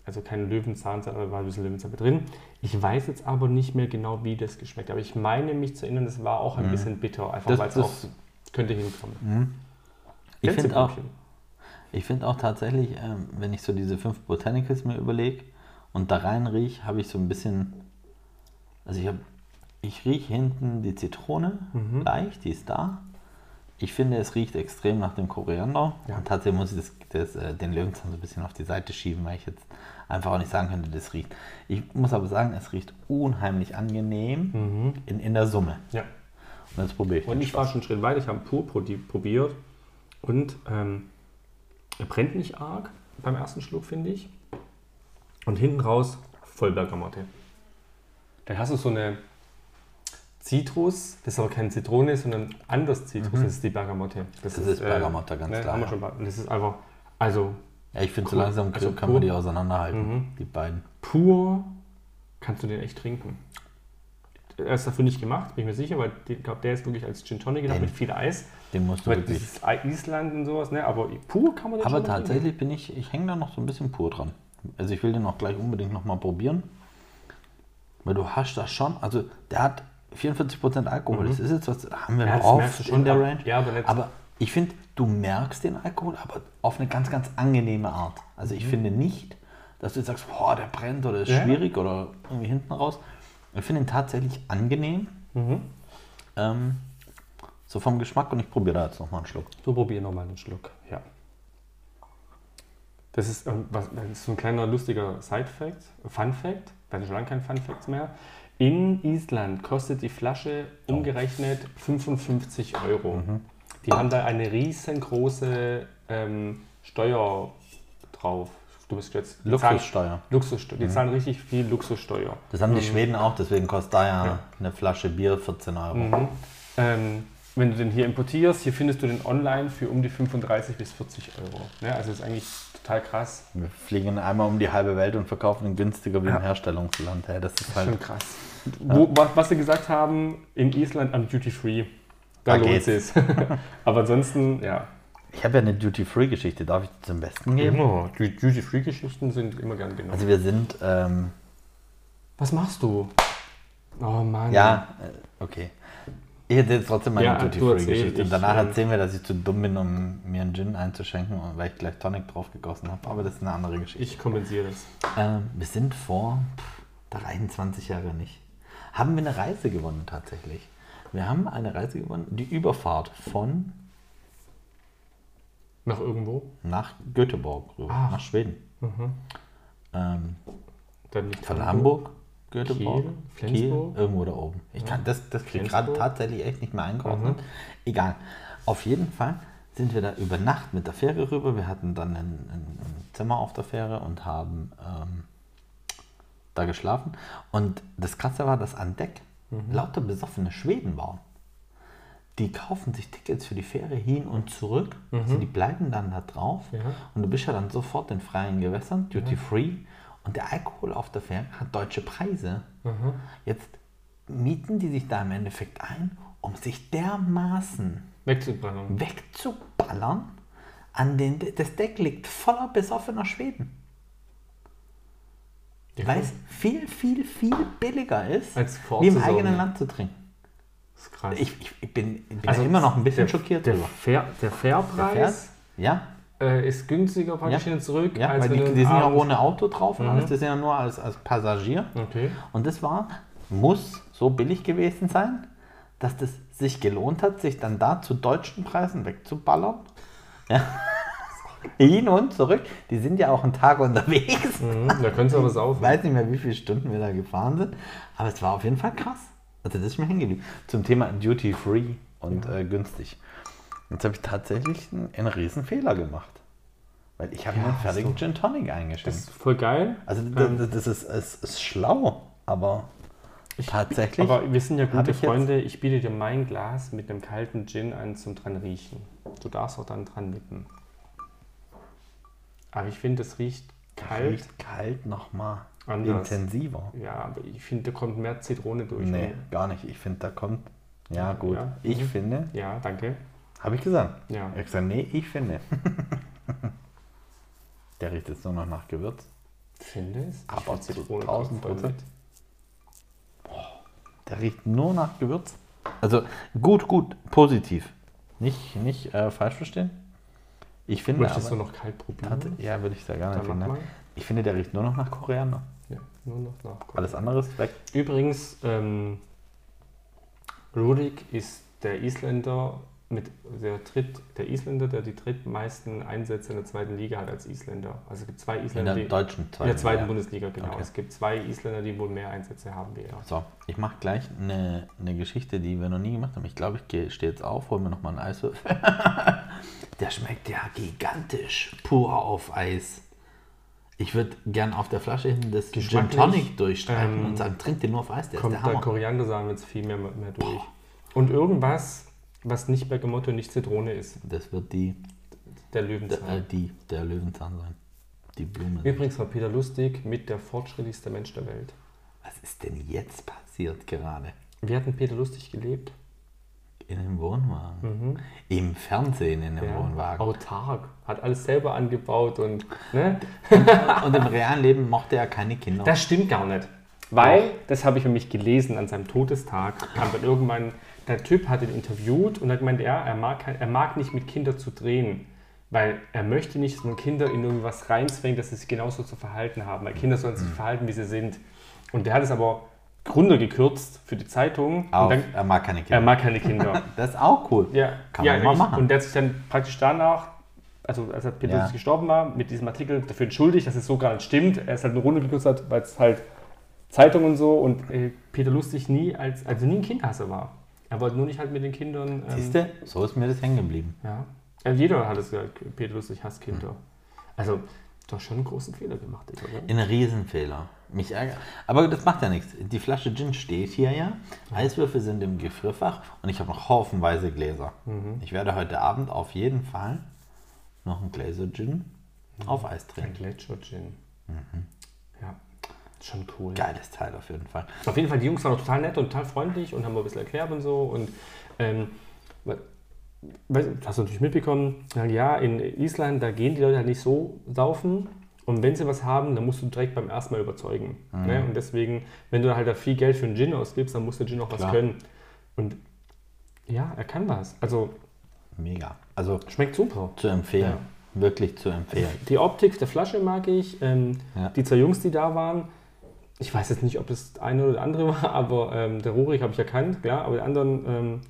[SPEAKER 2] also kein Löwenzahn, aber war ein bisschen Löwenzahn mit drin. Ich weiß jetzt aber nicht mehr genau, wie das geschmeckt hat. Aber ich meine mich zu erinnern, das war auch ein bisschen bitter, einfach weil es auch könnte hinkommen.
[SPEAKER 3] Ich finde auch, ich find auch tatsächlich, ähm, wenn ich so diese fünf Botanicals mir überlege und da rein rieche, habe ich so ein bisschen. Also ich habe. Ich rieche hinten die Zitrone
[SPEAKER 2] Mhm.
[SPEAKER 3] leicht, die ist da. Ich finde, es riecht extrem nach dem Koriander.
[SPEAKER 2] Ja.
[SPEAKER 3] Und tatsächlich muss ich das, das, äh, den Löwenzahn so ein bisschen auf die Seite schieben, weil ich jetzt einfach auch nicht sagen könnte, das riecht. Ich muss aber sagen, es riecht unheimlich angenehm in, in der Summe.
[SPEAKER 2] Ja.
[SPEAKER 3] Und jetzt probiere ich.
[SPEAKER 2] Und ich war schon einen Schritt weiter, ich habe pur prodi- probiert und ähm, er brennt nicht arg beim ersten Schluck, finde ich. Und hinten raus voll Bergamotte. Dann hast du so eine Zitrus, das ist aber keine Zitrone, sondern anders Zitrus, das ist die Bergamotte.
[SPEAKER 3] Mhm. Das ist Bergamotte, ganz klar,
[SPEAKER 2] Haben wir schon das ist einfach, also
[SPEAKER 3] Ja, ich finde, so langsam
[SPEAKER 2] Also
[SPEAKER 3] kann man
[SPEAKER 2] pur.
[SPEAKER 3] die auseinanderhalten,
[SPEAKER 2] Mhm.
[SPEAKER 3] die beiden.
[SPEAKER 2] pur kannst du den echt trinken. Er ist dafür nicht gemacht, bin ich mir sicher, weil ich glaube, der ist wirklich als Gin Tonic gedacht mit viel Eis.
[SPEAKER 3] Den musst du
[SPEAKER 2] Weil
[SPEAKER 3] wirklich.
[SPEAKER 2] dieses Island und sowas, ne? Aber pur kann man den
[SPEAKER 3] Aber
[SPEAKER 2] trinken.
[SPEAKER 3] tatsächlich bin ich, ich hänge da noch so ein bisschen pur dran. Also ich will den auch gleich unbedingt nochmal probieren. Weil du hast das schon, also der hat 44% Alkohol. Das ist jetzt was, haben wir
[SPEAKER 2] Mhm. Ja, schon,
[SPEAKER 3] in der
[SPEAKER 2] aber-
[SPEAKER 3] Range.
[SPEAKER 2] ja, aber
[SPEAKER 3] aber ich finde, du merkst den Alkohol, aber auf eine ganz, ganz angenehme Art. Also ich finde nicht, dass du jetzt sagst, boah, der brennt oder ist
[SPEAKER 2] Mhm. Ja.
[SPEAKER 3] schwierig oder irgendwie hinten raus. Ich finde ihn tatsächlich angenehm.
[SPEAKER 2] Mhm.
[SPEAKER 3] Ähm, so vom Geschmack und ich probiere da jetzt nochmal einen Schluck.
[SPEAKER 2] So probier nochmal einen Schluck. Ja. Das ist, ähm, was, das ist so ein kleiner lustiger Side-Fact, Fun-Fact, weil schon lange kein Fun-Facts mehr. In Island kostet die Flasche umgerechnet 55 Euro. Die haben da eine riesengroße ähm, Steuer drauf. Du bist jetzt.
[SPEAKER 3] Luxussteuer.
[SPEAKER 2] Luxussteuer. Die zahlen richtig viel Luxussteuer.
[SPEAKER 3] Das haben die Schweden auch, deswegen kostet da ja,
[SPEAKER 2] Ja.
[SPEAKER 3] eine Flasche Bier 14 Euro.
[SPEAKER 2] Mhm. Ähm, wenn du den hier importierst, hier findest du den online für um die 35 bis 40 Euro. Ne? Also ist eigentlich total krass.
[SPEAKER 3] Wir fliegen einmal um die halbe Welt und verkaufen ihn günstiger wie im Herstellungsland. Hey, das ist
[SPEAKER 2] Schon
[SPEAKER 3] halt,
[SPEAKER 2] krass. Wo, was, sie gesagt haben, in Island am Duty Free, da,
[SPEAKER 3] Da
[SPEAKER 2] lohnt
[SPEAKER 3] geht's.
[SPEAKER 2] es. <laughs> Aber ansonsten, ja.
[SPEAKER 3] Ich habe ja eine Duty-Free-Geschichte, darf ich zum Besten geben?
[SPEAKER 2] Immer. Die Duty Free Geschichten sind immer gern genommen.
[SPEAKER 3] Also wir sind, ähm,
[SPEAKER 2] was machst du? Oh Mann.
[SPEAKER 3] ja, äh, okay. Ich hätte jetzt trotzdem meine
[SPEAKER 2] Ja, du
[SPEAKER 3] Duty-Free-Geschichte. Und danach
[SPEAKER 2] ähm,
[SPEAKER 3] erzählen wir, dass ich zu dumm bin, um mir einen Gin einzuschenken, weil ich gleich Tonic drauf gegossen habe. Aber das ist eine andere Geschichte.
[SPEAKER 2] Ich kompensiere das.
[SPEAKER 3] Ähm, wir sind vor, pff, da reichen 20 Jahre nicht, haben wir eine Reise gewonnen tatsächlich. Wir haben eine Reise gewonnen, die Überfahrt von
[SPEAKER 2] Nach irgendwo?
[SPEAKER 3] nach Göteborg, rüber,
[SPEAKER 2] Ach.
[SPEAKER 3] nach Schweden.
[SPEAKER 2] Mhm.
[SPEAKER 3] Ähm,
[SPEAKER 2] Dann nicht
[SPEAKER 3] von Hamburg, Göteborg,
[SPEAKER 2] Kiel, Flensburg?
[SPEAKER 3] irgendwo da oben. Ich kann das, das kriege gerade tatsächlich echt nicht mehr eingeordnet.
[SPEAKER 2] Mhm.
[SPEAKER 3] Egal. Auf jeden Fall sind wir da über Nacht mit der Fähre rüber. Wir hatten dann ein, ein, ein Zimmer auf der Fähre und haben ähm, da geschlafen. Und das Krasse war, dass an Deck
[SPEAKER 2] Mhm.
[SPEAKER 3] lauter besoffene Schweden waren. Die kaufen sich Tickets für die Fähre hin und zurück. Also die bleiben dann da drauf.
[SPEAKER 2] Mhm. Ja.
[SPEAKER 3] Und du bist ja dann sofort in freien Gewässern, Duty Free. Und der Alkohol auf der Fähre hat deutsche Preise.
[SPEAKER 2] Mhm.
[SPEAKER 3] Jetzt mieten die sich da im Endeffekt ein, um sich dermaßen
[SPEAKER 2] Wegzubrennen.
[SPEAKER 3] wegzuballern. An den, das Deck liegt voller besoffener Schweden.
[SPEAKER 2] Ja,
[SPEAKER 3] Weil es viel, viel, viel billiger ist, wie im eigenen. Land zu trinken.
[SPEAKER 2] Das ist krass.
[SPEAKER 3] Ich, ich, ich bin, ich bin
[SPEAKER 2] Also
[SPEAKER 3] immer noch ein bisschen
[SPEAKER 2] der,
[SPEAKER 3] schockiert
[SPEAKER 2] Der. Fair, der
[SPEAKER 3] Der
[SPEAKER 2] Fairpreis
[SPEAKER 3] Ja,
[SPEAKER 2] äh, ist günstiger praktisch
[SPEAKER 3] Ja.
[SPEAKER 2] und zurück.
[SPEAKER 3] ja weil die, die sind ja ohne Auto drauf und
[SPEAKER 2] Mhm.
[SPEAKER 3] alles, die sind ja nur als, als Passagier.
[SPEAKER 2] Okay.
[SPEAKER 3] Und das war, muss so billig gewesen sein, dass das sich gelohnt hat, sich dann da zu deutschen Preisen wegzuballern. Ja. <laughs> Hin und zurück. Die sind ja auch einen Tag unterwegs.
[SPEAKER 2] Mhm, da könntest du aber
[SPEAKER 3] Ich
[SPEAKER 2] saufen.
[SPEAKER 3] weiß nicht mehr, wie viele Stunden wir da gefahren sind, aber es war auf jeden Fall krass. Also das ist mir hängen. Zum Thema Duty Free und äh, günstig. Jetzt habe ich tatsächlich einen, einen riesen Fehler gemacht. Weil ich habe
[SPEAKER 2] Ja,
[SPEAKER 3] mir einen fertigen
[SPEAKER 2] so.
[SPEAKER 3] Gin Tonic
[SPEAKER 2] Das
[SPEAKER 3] eingeschenkt.
[SPEAKER 2] ist voll geil.
[SPEAKER 3] Also das, das ist, es ist schlau, aber tatsächlich.
[SPEAKER 2] Aber wir sind ja gute
[SPEAKER 3] ich
[SPEAKER 2] Freunde. Ich biete dir mein Glas mit einem kalten Gin an zum dran riechen. Du darfst auch dann dran nippen. Aber ich finde, es riecht kalt.
[SPEAKER 3] Riecht kalt nochmal
[SPEAKER 2] Anders.
[SPEAKER 3] intensiver.
[SPEAKER 2] Ja, aber ich finde, da kommt mehr Zitrone durch.
[SPEAKER 3] Nee, gar nicht. Ich finde, da kommt. Ja, gut.
[SPEAKER 2] Ja.
[SPEAKER 3] Ich
[SPEAKER 2] Mhm.
[SPEAKER 3] finde.
[SPEAKER 2] Ja, danke.
[SPEAKER 3] Habe ich gesagt.
[SPEAKER 2] Ja.
[SPEAKER 3] Ich habe gesagt, nee, ich finde. <laughs> Der riecht jetzt nur noch nach Gewürz.
[SPEAKER 2] Finde es? Ich
[SPEAKER 3] Aber
[SPEAKER 2] find
[SPEAKER 3] zu
[SPEAKER 2] Zitrone
[SPEAKER 3] 1000
[SPEAKER 2] voll
[SPEAKER 3] Prozent.
[SPEAKER 2] mit.
[SPEAKER 3] Der riecht nur nach Gewürz. Also gut, gut, positiv. Nicht, nicht äh, falsch verstehen. Ich finde
[SPEAKER 2] Möchtest du
[SPEAKER 3] aber,
[SPEAKER 2] noch kalt probieren?
[SPEAKER 3] Tate- ja, würde ich sehr gerne
[SPEAKER 2] Dann
[SPEAKER 3] finden.
[SPEAKER 2] mal.
[SPEAKER 3] Ich finde, der riecht nur noch nach Koriander.
[SPEAKER 2] Ja, nur noch nach.
[SPEAKER 3] Alles andere ist weg.
[SPEAKER 2] Übrigens, ähm, Rudik ist der Isländer mit der dritt, der Isländer, der die drittmeisten Einsätze in der zweiten Liga hat als Isländer. Also es gibt zwei
[SPEAKER 3] In
[SPEAKER 2] Isländer,
[SPEAKER 3] der
[SPEAKER 2] die,
[SPEAKER 3] deutschen
[SPEAKER 2] in der zweiten
[SPEAKER 3] Liga.
[SPEAKER 2] Bundesliga, genau.
[SPEAKER 3] Okay.
[SPEAKER 2] Es gibt zwei Isländer, die wohl mehr Einsätze haben wie er.
[SPEAKER 3] So, ich mache gleich eine, eine Geschichte, die wir noch nie gemacht haben. Ich glaube, ich stehe jetzt auf, hol mir nochmal einen Eiswürfel. <laughs> der schmeckt ja gigantisch, pur auf Eis. Ich würde gern auf der Flasche hin das Gin Tonic durchstreichen
[SPEAKER 2] ähm,
[SPEAKER 3] und sagen, trink den nur auf Eis, der ist
[SPEAKER 2] Kommt
[SPEAKER 3] der
[SPEAKER 2] da
[SPEAKER 3] Hammer.
[SPEAKER 2] Koriandersamen jetzt viel mehr, mehr durch. Und irgendwas, was nicht Bergamotto, nicht Zitrone ist.
[SPEAKER 3] Das wird die,
[SPEAKER 2] Der
[SPEAKER 3] der, äh,
[SPEAKER 2] Löwenzahn.
[SPEAKER 3] die, der Löwenzahn sein. Die Blume.
[SPEAKER 2] Übrigens war Peter Lustig mit der fortschrittlichste Mensch der Welt.
[SPEAKER 3] Was ist denn jetzt passiert gerade?
[SPEAKER 2] Wie hat denn Peter Lustig gelebt?
[SPEAKER 3] In einem Wohnwagen. Im Fernsehen in einem
[SPEAKER 2] Mhm. Ja,
[SPEAKER 3] Wohnwagen.
[SPEAKER 2] Autark. Hat alles selber angebaut und. Ne?
[SPEAKER 3] Und im realen Leben mochte er keine Kinder.
[SPEAKER 2] Das stimmt gar nicht. Weil, das habe ich nämlich gelesen, an seinem Todestag kam dann irgendwann, der Typ hat ihn interviewt und hat gemeint, ja, er mag, er mag nicht mit Kindern zu drehen, weil er möchte nicht, dass man Kinder in irgendwas reinzwängt, dass sie sich genauso zu verhalten haben, weil Kinder sollen
[SPEAKER 3] Mhm.
[SPEAKER 2] sich verhalten, wie sie sind. Und der hat es aber runtergekürzt für die Zeitung.
[SPEAKER 3] Auf,
[SPEAKER 2] dann,
[SPEAKER 3] er mag keine Kinder.
[SPEAKER 2] er mag keine Kinder. <laughs>
[SPEAKER 3] Das ist auch cool.
[SPEAKER 2] Ja,
[SPEAKER 3] Kann
[SPEAKER 2] ja,
[SPEAKER 3] man mal machen.
[SPEAKER 2] Und der hat sich dann praktisch danach, also als er Peter
[SPEAKER 3] Ja.
[SPEAKER 2] Gestorben war, mit diesem Artikel dafür entschuldigt, dass es so gar nicht stimmt. Er ist halt eine Runde gekürzt hat, weil es halt Zeitung und so und äh, Peter Lustig nie als, also nie ein Kindhasser war. Er wollte nur nicht halt mit den Kindern. Ähm,
[SPEAKER 3] Siehst du, so ist mir das hängen geblieben.
[SPEAKER 2] Ja. ja. Jeder hat es gesagt, Peter Lustig hasst Kinder. Also, Du hast schon einen großen Fehler gemacht, oder?
[SPEAKER 3] Ein Riesenfehler. Mich ärgert. Aber das macht ja nichts. Die Flasche Gin steht hier ja. Eiswürfel sind im Gefrierfach und ich habe noch haufenweise Gläser. Ich werde heute Abend auf jeden Fall noch einen Gläser Gin auf Eis
[SPEAKER 2] Ein
[SPEAKER 3] trinken.
[SPEAKER 2] Gletscher Gin. Ja, schon cool.
[SPEAKER 3] Geiles Teil auf jeden Fall.
[SPEAKER 2] Auf jeden Fall, die Jungs waren auch total nett und total freundlich und haben mir ein bisschen erklärt und so. Und ähm, hast du natürlich mitbekommen, ja, in Island, da gehen die Leute halt nicht so saufen. Und wenn sie was haben, dann musst du direkt beim ersten Mal überzeugen. Ne? Und deswegen, wenn du halt da viel Geld für einen Gin ausgibst, dann muss der Gin auch was
[SPEAKER 3] Klar.
[SPEAKER 2] können. Und ja, er kann was. Also
[SPEAKER 3] Mega. Also
[SPEAKER 2] schmeckt super.
[SPEAKER 3] zu empfehlen. Wirklich zu empfehlen.
[SPEAKER 2] Die Optik der Flasche mag ich. Ähm,
[SPEAKER 3] Ja.
[SPEAKER 2] Die zwei Jungs, die da waren, ich weiß jetzt nicht, ob das das eine oder andere <laughs> war, aber ähm, der Rurik habe ich erkannt, klar, aber die anderen, ähm,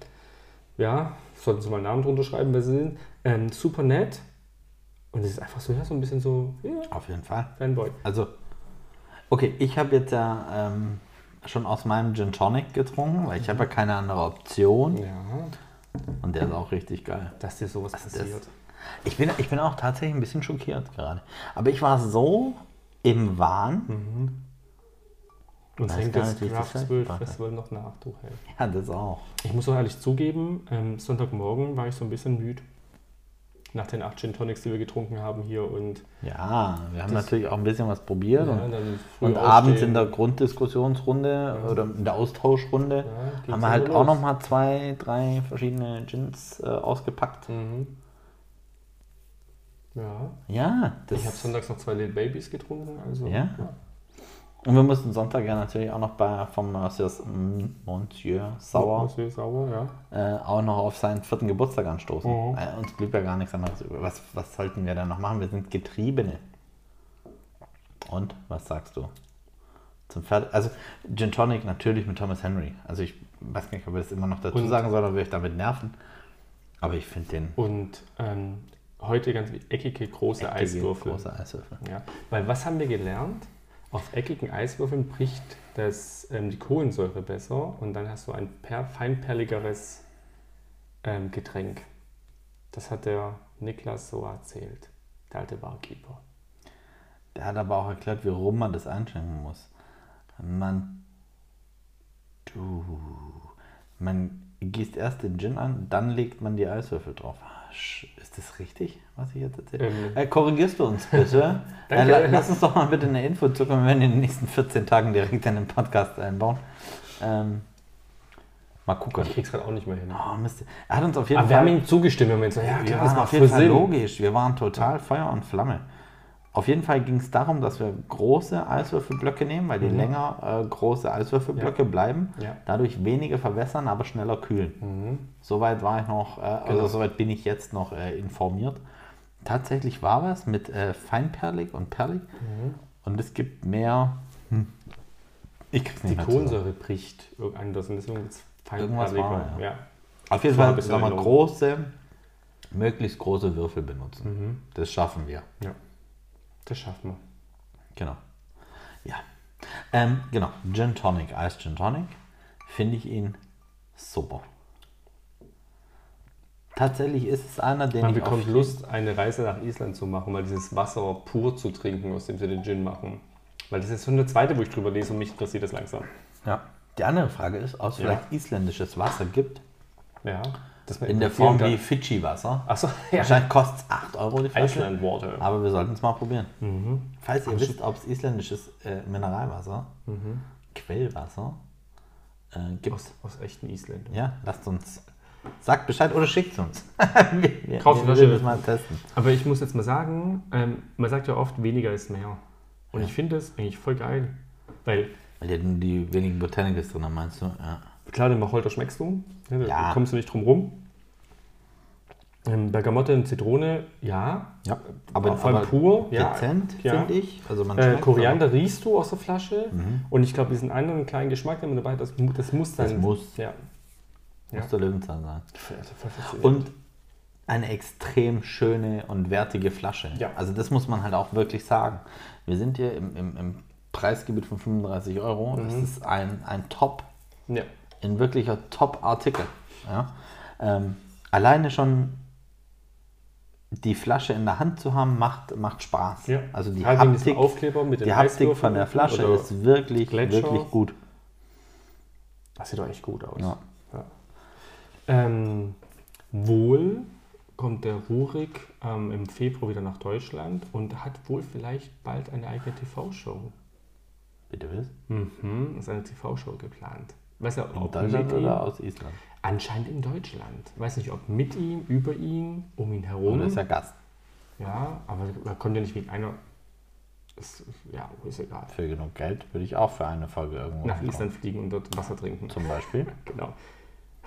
[SPEAKER 2] ja, sollten sie mal einen Namen drunter schreiben, wer sie sind. Ähm, super nett. Und es ist einfach so, ja, so ein bisschen so, ja,
[SPEAKER 3] Auf jeden Fall.
[SPEAKER 2] Fanboy.
[SPEAKER 3] Also, okay, ich habe jetzt ja ähm, schon aus meinem Gin Tonic getrunken, weil ich habe ja keine andere Option.
[SPEAKER 2] Ja,
[SPEAKER 3] Und der ist auch richtig geil.
[SPEAKER 2] dass dir sowas passiert.
[SPEAKER 3] Ich bin, ich bin auch tatsächlich ein bisschen schockiert gerade. Aber ich war so im Wahn.
[SPEAKER 2] Uns
[SPEAKER 3] Weiß
[SPEAKER 2] hängt das
[SPEAKER 3] nicht, wie ich das
[SPEAKER 2] Craft Spirit
[SPEAKER 3] mache.
[SPEAKER 2] Festival noch nach, du hey.
[SPEAKER 3] Ja, das auch.
[SPEAKER 2] Ich muss auch ehrlich zugeben, ähm, Sonntagmorgen war ich so ein bisschen müde. Nach den acht Gin Tonics, die wir getrunken haben hier und
[SPEAKER 3] Ja, wir haben natürlich auch ein bisschen was probiert.
[SPEAKER 2] Ja,
[SPEAKER 3] und und abends in der Grunddiskussionsrunde oder in der Austauschrunde
[SPEAKER 2] Ja,
[SPEAKER 3] haben wir halt
[SPEAKER 2] wieder
[SPEAKER 3] auch
[SPEAKER 2] los.
[SPEAKER 3] noch mal zwei, drei verschiedene Gins äh, ausgepackt.
[SPEAKER 2] Mhm. Ja,
[SPEAKER 3] Ja, das
[SPEAKER 2] ich habe sonntags noch zwei Little Babies getrunken. Also,
[SPEAKER 3] Ja? Und wir mussten Sonntag ja natürlich auch noch bei vom Monsieur, Monsieur Sauer
[SPEAKER 2] Monsieur Sauer, ja.
[SPEAKER 3] äh, auch noch auf seinen vierten Geburtstag anstoßen.
[SPEAKER 2] Mhm.
[SPEAKER 3] Äh, uns blieb ja gar nichts anderes über. Was, was sollten wir denn noch machen? Wir sind Getriebene. Und was sagst du? Zum Fertig also Gin Tonic natürlich mit Thomas Henry. Also ich weiß nicht, ob wir das immer noch dazu
[SPEAKER 2] Und-
[SPEAKER 3] sagen sollen, oder wir euch damit nerven. Aber ich finde den
[SPEAKER 2] Und ähm, heute ganz eckige, große
[SPEAKER 3] eckige,
[SPEAKER 2] Eiswürfel.
[SPEAKER 3] große Eiswürfel.
[SPEAKER 2] Ja, weil was haben wir gelernt? Auf eckigen Eiswürfeln bricht das, ähm, die Kohlensäure besser und dann hast du ein per, feinperligeres ähm, Getränk. Das hat der Niklas so erzählt, der alte Barkeeper.
[SPEAKER 3] Der hat aber auch erklärt, wie rum man das einschenken muss. Man, du, man gießt erst den Gin an, dann legt man die Eiswürfel drauf. Ist das richtig, was ich jetzt erzähle?
[SPEAKER 2] Ähm.
[SPEAKER 3] äh, korrigierst du uns bitte? <laughs> äh,
[SPEAKER 2] Danke.
[SPEAKER 3] la- lass uns doch mal bitte eine Info zukommen, wir werden in den nächsten 14 Tagen direkt in den Podcast einbauen. Ähm, mal gucken.
[SPEAKER 2] Ich krieg's gerade auch nicht mehr hin.
[SPEAKER 3] Oh, Mist. Er hat uns auf jeden
[SPEAKER 2] Aber wir
[SPEAKER 3] Fall...
[SPEAKER 2] haben ihm zugestimmt, wir haben gesagt, ja,
[SPEAKER 3] wir
[SPEAKER 2] klar,
[SPEAKER 3] waren
[SPEAKER 2] das macht
[SPEAKER 3] auf jeden Fall
[SPEAKER 2] Sinn.
[SPEAKER 3] logisch. Wir waren total Feuer und Flamme. Auf jeden Fall ging es darum, dass wir große Eiswürfelblöcke nehmen, weil die länger äh, große Eiswürfelblöcke bleiben,
[SPEAKER 2] Mhm. Ja. Mhm.
[SPEAKER 3] dadurch weniger verwässern, aber schneller kühlen. Soweit war ich noch, äh, also
[SPEAKER 2] Genau.
[SPEAKER 3] soweit bin ich jetzt noch äh, informiert. Tatsächlich war was mit äh, feinperlig und perlig
[SPEAKER 2] Mhm.
[SPEAKER 3] und es gibt mehr. Hm. Ich krieg's nicht
[SPEAKER 2] Die
[SPEAKER 3] mehr.
[SPEAKER 2] Kohlensäure bricht anders und deswegen wird's
[SPEAKER 3] Irgendwas war,
[SPEAKER 2] ja.
[SPEAKER 3] Auf jeden Fall sagen wir, große, möglichst große Würfel benutzen.
[SPEAKER 2] Mhm.
[SPEAKER 3] Das schaffen wir.
[SPEAKER 2] ja, das schaffen wir.
[SPEAKER 3] Genau. Ja. Ähm, genau. Gin Tonic, Eis Gin Tonic. Finde ich ihn super. Tatsächlich ist es einer, den
[SPEAKER 2] Man
[SPEAKER 3] ich
[SPEAKER 2] bekommt Lust, eine Reise nach Island zu machen, mal dieses Wasser pur zu trinken, aus dem sie den Gin machen. Weil das ist schon der zweite, wo ich drüber lese und mich interessiert das langsam.
[SPEAKER 3] Ja. Die andere Frage ist, ob es
[SPEAKER 2] Ja.
[SPEAKER 3] vielleicht isländisches Wasser gibt,
[SPEAKER 2] Ja.
[SPEAKER 3] In der Form wie Fidschi-Wasser.
[SPEAKER 2] Achso, ja.
[SPEAKER 3] Wahrscheinlich kostet es 8 Euro die Flasche.
[SPEAKER 2] Iceland Water.
[SPEAKER 3] Aber wir sollten es mal probieren.
[SPEAKER 2] Mhm.
[SPEAKER 3] Falls ihr wisst, ob es isländisches äh, Mineralwasser,
[SPEAKER 2] Mhm.
[SPEAKER 3] Quellwasser äh, gibt,
[SPEAKER 2] Aus, aus echten Isländern.
[SPEAKER 3] ja, lasst uns, sagt Bescheid oder schickt es uns. <laughs> wir wir,
[SPEAKER 2] Kauft
[SPEAKER 3] wir werden das mal testen.
[SPEAKER 2] Aber ich muss jetzt mal sagen, ähm, man sagt ja oft, weniger ist mehr. Und ich finde das eigentlich voll geil. Weil,
[SPEAKER 3] Weil die, die wenigen Botanicals drin haben, meinst du? Ja.
[SPEAKER 2] Klar, den Wacholder schmeckst du. Ne, da
[SPEAKER 3] Ja.
[SPEAKER 2] kommst du nicht drum rum. Ähm, Bergamotte und Zitrone, ja.
[SPEAKER 3] ja.
[SPEAKER 2] Aber vor allem pur, ja.
[SPEAKER 3] Dezent,
[SPEAKER 2] ja.
[SPEAKER 3] finde ich. Also man
[SPEAKER 2] Äh, Koriander riechst du aus der Flasche.
[SPEAKER 3] Mhm.
[SPEAKER 2] Und ich glaube, diesen anderen kleinen Geschmack, der mit dabei hat, das, das muss sein.
[SPEAKER 3] Das muss.
[SPEAKER 2] Ja.
[SPEAKER 3] aber
[SPEAKER 2] ja.
[SPEAKER 3] Muss der Löwenzahn sein.
[SPEAKER 2] Faszinierend.
[SPEAKER 3] Und eine extrem schöne und wertige Flasche.
[SPEAKER 2] Ja.
[SPEAKER 3] Also das muss man halt auch wirklich sagen. Wir sind hier im, im, im Preisgebiet von 35 Euro. Das ist ein, ein Top,
[SPEAKER 2] ja.
[SPEAKER 3] Ein wirklicher Top-Artikel. Ja? Ähm, alleine schon die Flasche in der Hand zu haben, macht, macht Spaß.
[SPEAKER 2] Ja.
[SPEAKER 3] Also die
[SPEAKER 2] diesem
[SPEAKER 3] Haptik,
[SPEAKER 2] Aufkleber mit
[SPEAKER 3] die Haptik von der Flasche ist wirklich,
[SPEAKER 2] Gletscher.
[SPEAKER 3] wirklich gut.
[SPEAKER 2] Das sieht doch echt gut aus.
[SPEAKER 3] Ja.
[SPEAKER 2] Ja. Ähm, wohl kommt der Rurik ähm, im Februar wieder nach Deutschland und hat wohl vielleicht bald eine eigene TV-Show.
[SPEAKER 3] Bitte was?
[SPEAKER 2] Mhm, ist eine TV-Show geplant. Weiß ja,
[SPEAKER 3] In
[SPEAKER 2] ob
[SPEAKER 3] Deutschland
[SPEAKER 2] mit ihm,
[SPEAKER 3] oder aus Island?
[SPEAKER 2] Anscheinend in Deutschland. Weiß nicht, ob mit ihm, über ihn, um ihn herum.
[SPEAKER 3] Oder ist er Gast?
[SPEAKER 2] ja, aber er kommt ja nicht wegen einer. Ist, ja, ist egal.
[SPEAKER 3] Für genug Geld würde ich auch für eine Folge irgendwo
[SPEAKER 2] Nach. Island fliegen und dort Wasser trinken.
[SPEAKER 3] Zum Beispiel. <laughs>
[SPEAKER 2] Genau.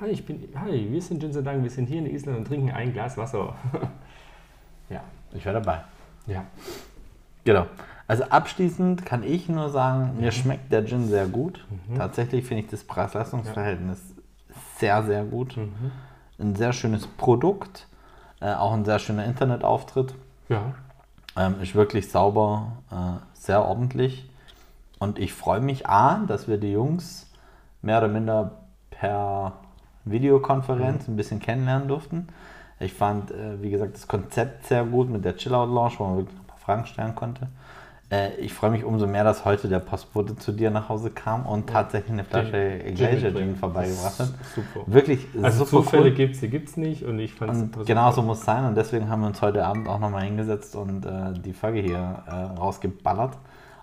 [SPEAKER 2] Hi, ich bin, hi, wir sind Jinsadang, wir sind hier in Island und trinken ein Glas Wasser. <laughs> ja,
[SPEAKER 3] Ich wäre dabei.
[SPEAKER 2] ja.
[SPEAKER 3] Genau. Also abschließend kann ich nur sagen,
[SPEAKER 2] Mhm.
[SPEAKER 3] mir schmeckt der Gin sehr gut. Tatsächlich finde ich das Preis-Leistungs-Verhältnis sehr, sehr gut.
[SPEAKER 2] Mhm.
[SPEAKER 3] Ein sehr schönes Produkt, äh, auch ein sehr schöner Internetauftritt.
[SPEAKER 2] Ja,
[SPEAKER 3] Ähm, ist wirklich sauber, äh, sehr ordentlich. Und ich freue mich, A, dass wir die Jungs mehr oder minder per Videokonferenz ein bisschen kennenlernen durften. Ich fand, äh, wie gesagt, das Konzept sehr gut mit der Chillout-Lounge, wo man wirklich ein paar Fragen stellen konnte. Äh, ich freue mich umso mehr, dass heute der Postbote zu dir nach Hause kam und tatsächlich eine Flasche Glacier. Gin vorbeigebracht hat.
[SPEAKER 2] Super.
[SPEAKER 3] Wirklich
[SPEAKER 2] Also
[SPEAKER 3] super
[SPEAKER 2] Zufälle
[SPEAKER 3] cool.
[SPEAKER 2] gibt es, die gibt es nicht und ich fand
[SPEAKER 3] Und genau so muss es sein und deswegen haben wir uns heute Abend auch nochmal hingesetzt und äh, die Folge hier äh, rausgeballert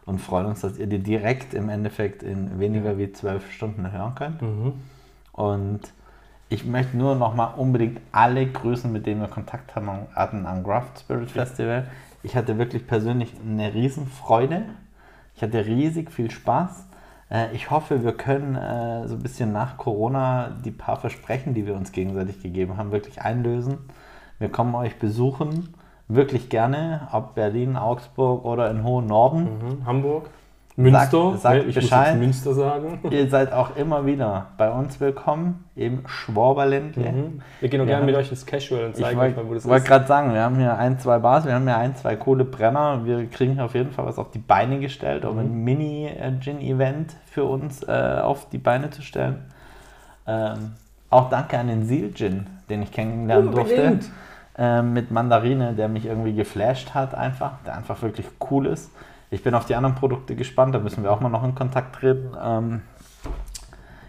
[SPEAKER 3] und freuen uns, dass ihr die direkt im Endeffekt in weniger wie zwölf Stunden hören könnt.
[SPEAKER 2] Mhm.
[SPEAKER 3] Und ich möchte nur nochmal unbedingt alle grüßen, mit denen wir Kontakt hatten am Graft Spirit Festival. Ich hatte wirklich persönlich eine Riesenfreude. Ich hatte riesig viel Spaß. Äh, Ich hoffe, wir können äh, so ein bisschen nach Corona die paar Versprechen, die wir uns gegenseitig gegeben haben, wirklich einlösen. Wir kommen euch besuchen, wirklich gerne, ob Berlin, Augsburg oder in hohen Norden.
[SPEAKER 2] Mhm. Hamburg, Münster,
[SPEAKER 3] sagt
[SPEAKER 2] ne, ich
[SPEAKER 3] Bescheid.
[SPEAKER 2] muss Münster sagen. <laughs>
[SPEAKER 3] Ihr seid auch immer wieder bei uns willkommen im Schwaberländle.
[SPEAKER 2] Mhm. Wir gehen auch gerne mit euch ins Casual und
[SPEAKER 3] Ich
[SPEAKER 2] zeigen euch mal, wo
[SPEAKER 3] wollte
[SPEAKER 2] das ist.
[SPEAKER 3] gerade sagen, wir haben hier ein, zwei Bars, wir haben hier ein, zwei coole Brenner. Wir kriegen hier auf jeden Fall was auf die Beine gestellt, um
[SPEAKER 2] Mhm.
[SPEAKER 3] ein Mini-Gin-Event für uns äh, auf die Beine zu stellen. Ähm, auch danke an den Seal Gin, den ich kennenlernen durfte.
[SPEAKER 2] Unbedingt.
[SPEAKER 3] Ähm, mit Mandarine, der mich irgendwie geflasht hat, einfach, der einfach wirklich cool ist. Ich bin auf die anderen Produkte gespannt, da müssen wir auch mal noch in Kontakt treten. Ähm,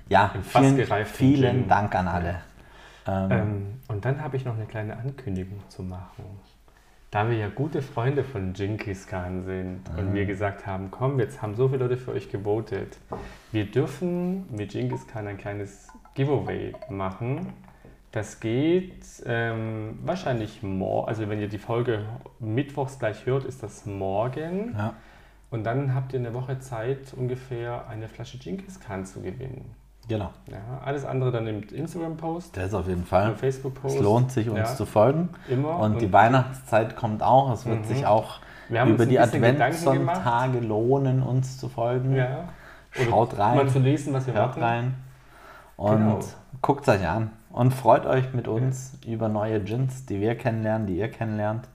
[SPEAKER 3] ja, vielen, vielen. Dank an alle. Ähm,
[SPEAKER 2] Ähm, und dann habe ich noch eine kleine Ankündigung zu machen. Da wir ja gute Freunde von Jinkis Khan sind und wir gesagt haben, komm, jetzt haben so viele Leute für euch gewotet. Wir dürfen mit Jinkis Khan ein kleines Giveaway machen. Das geht ähm, wahrscheinlich morgen, also wenn ihr die Folge mittwochs gleich hört, ist das morgen.
[SPEAKER 3] ja.
[SPEAKER 2] Und dann habt ihr eine Woche Zeit, ungefähr eine Flasche Jinkis Khan zu gewinnen.
[SPEAKER 3] Genau,
[SPEAKER 2] Ja, alles andere dann im Instagram-Post,
[SPEAKER 3] das auf jeden Fall.
[SPEAKER 2] Facebook-Post.
[SPEAKER 3] Es lohnt sich, uns
[SPEAKER 2] Ja.
[SPEAKER 3] zu folgen.
[SPEAKER 2] Immer.
[SPEAKER 3] Und, die Weihnachtszeit kommt auch. Es wird
[SPEAKER 2] Mhm.
[SPEAKER 3] sich auch über die. Adventssonntage lohnen, uns zu folgen.
[SPEAKER 2] Ja. Oder
[SPEAKER 3] Schaut rein,
[SPEAKER 2] Mal zu lesen, was wir
[SPEAKER 3] hört
[SPEAKER 2] machen.
[SPEAKER 3] rein und
[SPEAKER 2] Genau.
[SPEAKER 3] guckt es euch an. Und freut euch mit uns über neue Gins, die wir kennenlernen, die ihr kennenlernt.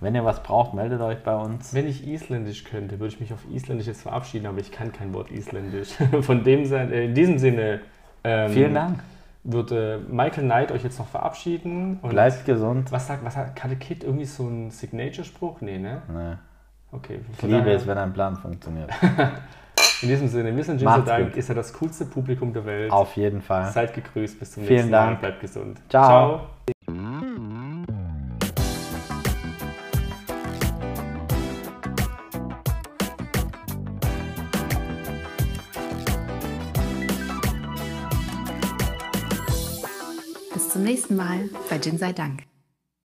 [SPEAKER 3] Wenn ihr was braucht, meldet euch bei uns.
[SPEAKER 2] Wenn ich Isländisch könnte, würde ich mich auf Isländisch jetzt verabschieden, aber ich kann kein Wort Isländisch. <laughs> Von dem sein, äh, in diesem Sinne ähm,
[SPEAKER 3] Vielen Dank.
[SPEAKER 2] würde Michael Knight euch jetzt noch verabschieden.
[SPEAKER 3] Bleibt gesund.
[SPEAKER 2] Was sagt, was hat Kid irgendwie so ein Signature-Spruch? Nee, ne?
[SPEAKER 3] Nee.
[SPEAKER 2] Okay.
[SPEAKER 3] Ich liebe
[SPEAKER 2] daher-
[SPEAKER 3] es, wenn ein Plan funktioniert. <laughs>
[SPEAKER 2] In diesem Sinne, wir sind Jinso Dank, ist ja das coolste Publikum der Welt.
[SPEAKER 3] Auf jeden Fall.
[SPEAKER 2] Seid gegrüßt, bis zum
[SPEAKER 3] Vielen
[SPEAKER 2] nächsten Mal.
[SPEAKER 3] Dank.
[SPEAKER 2] Bleibt gesund.
[SPEAKER 3] Ciao.
[SPEAKER 1] Bis bei Gin sei Dank.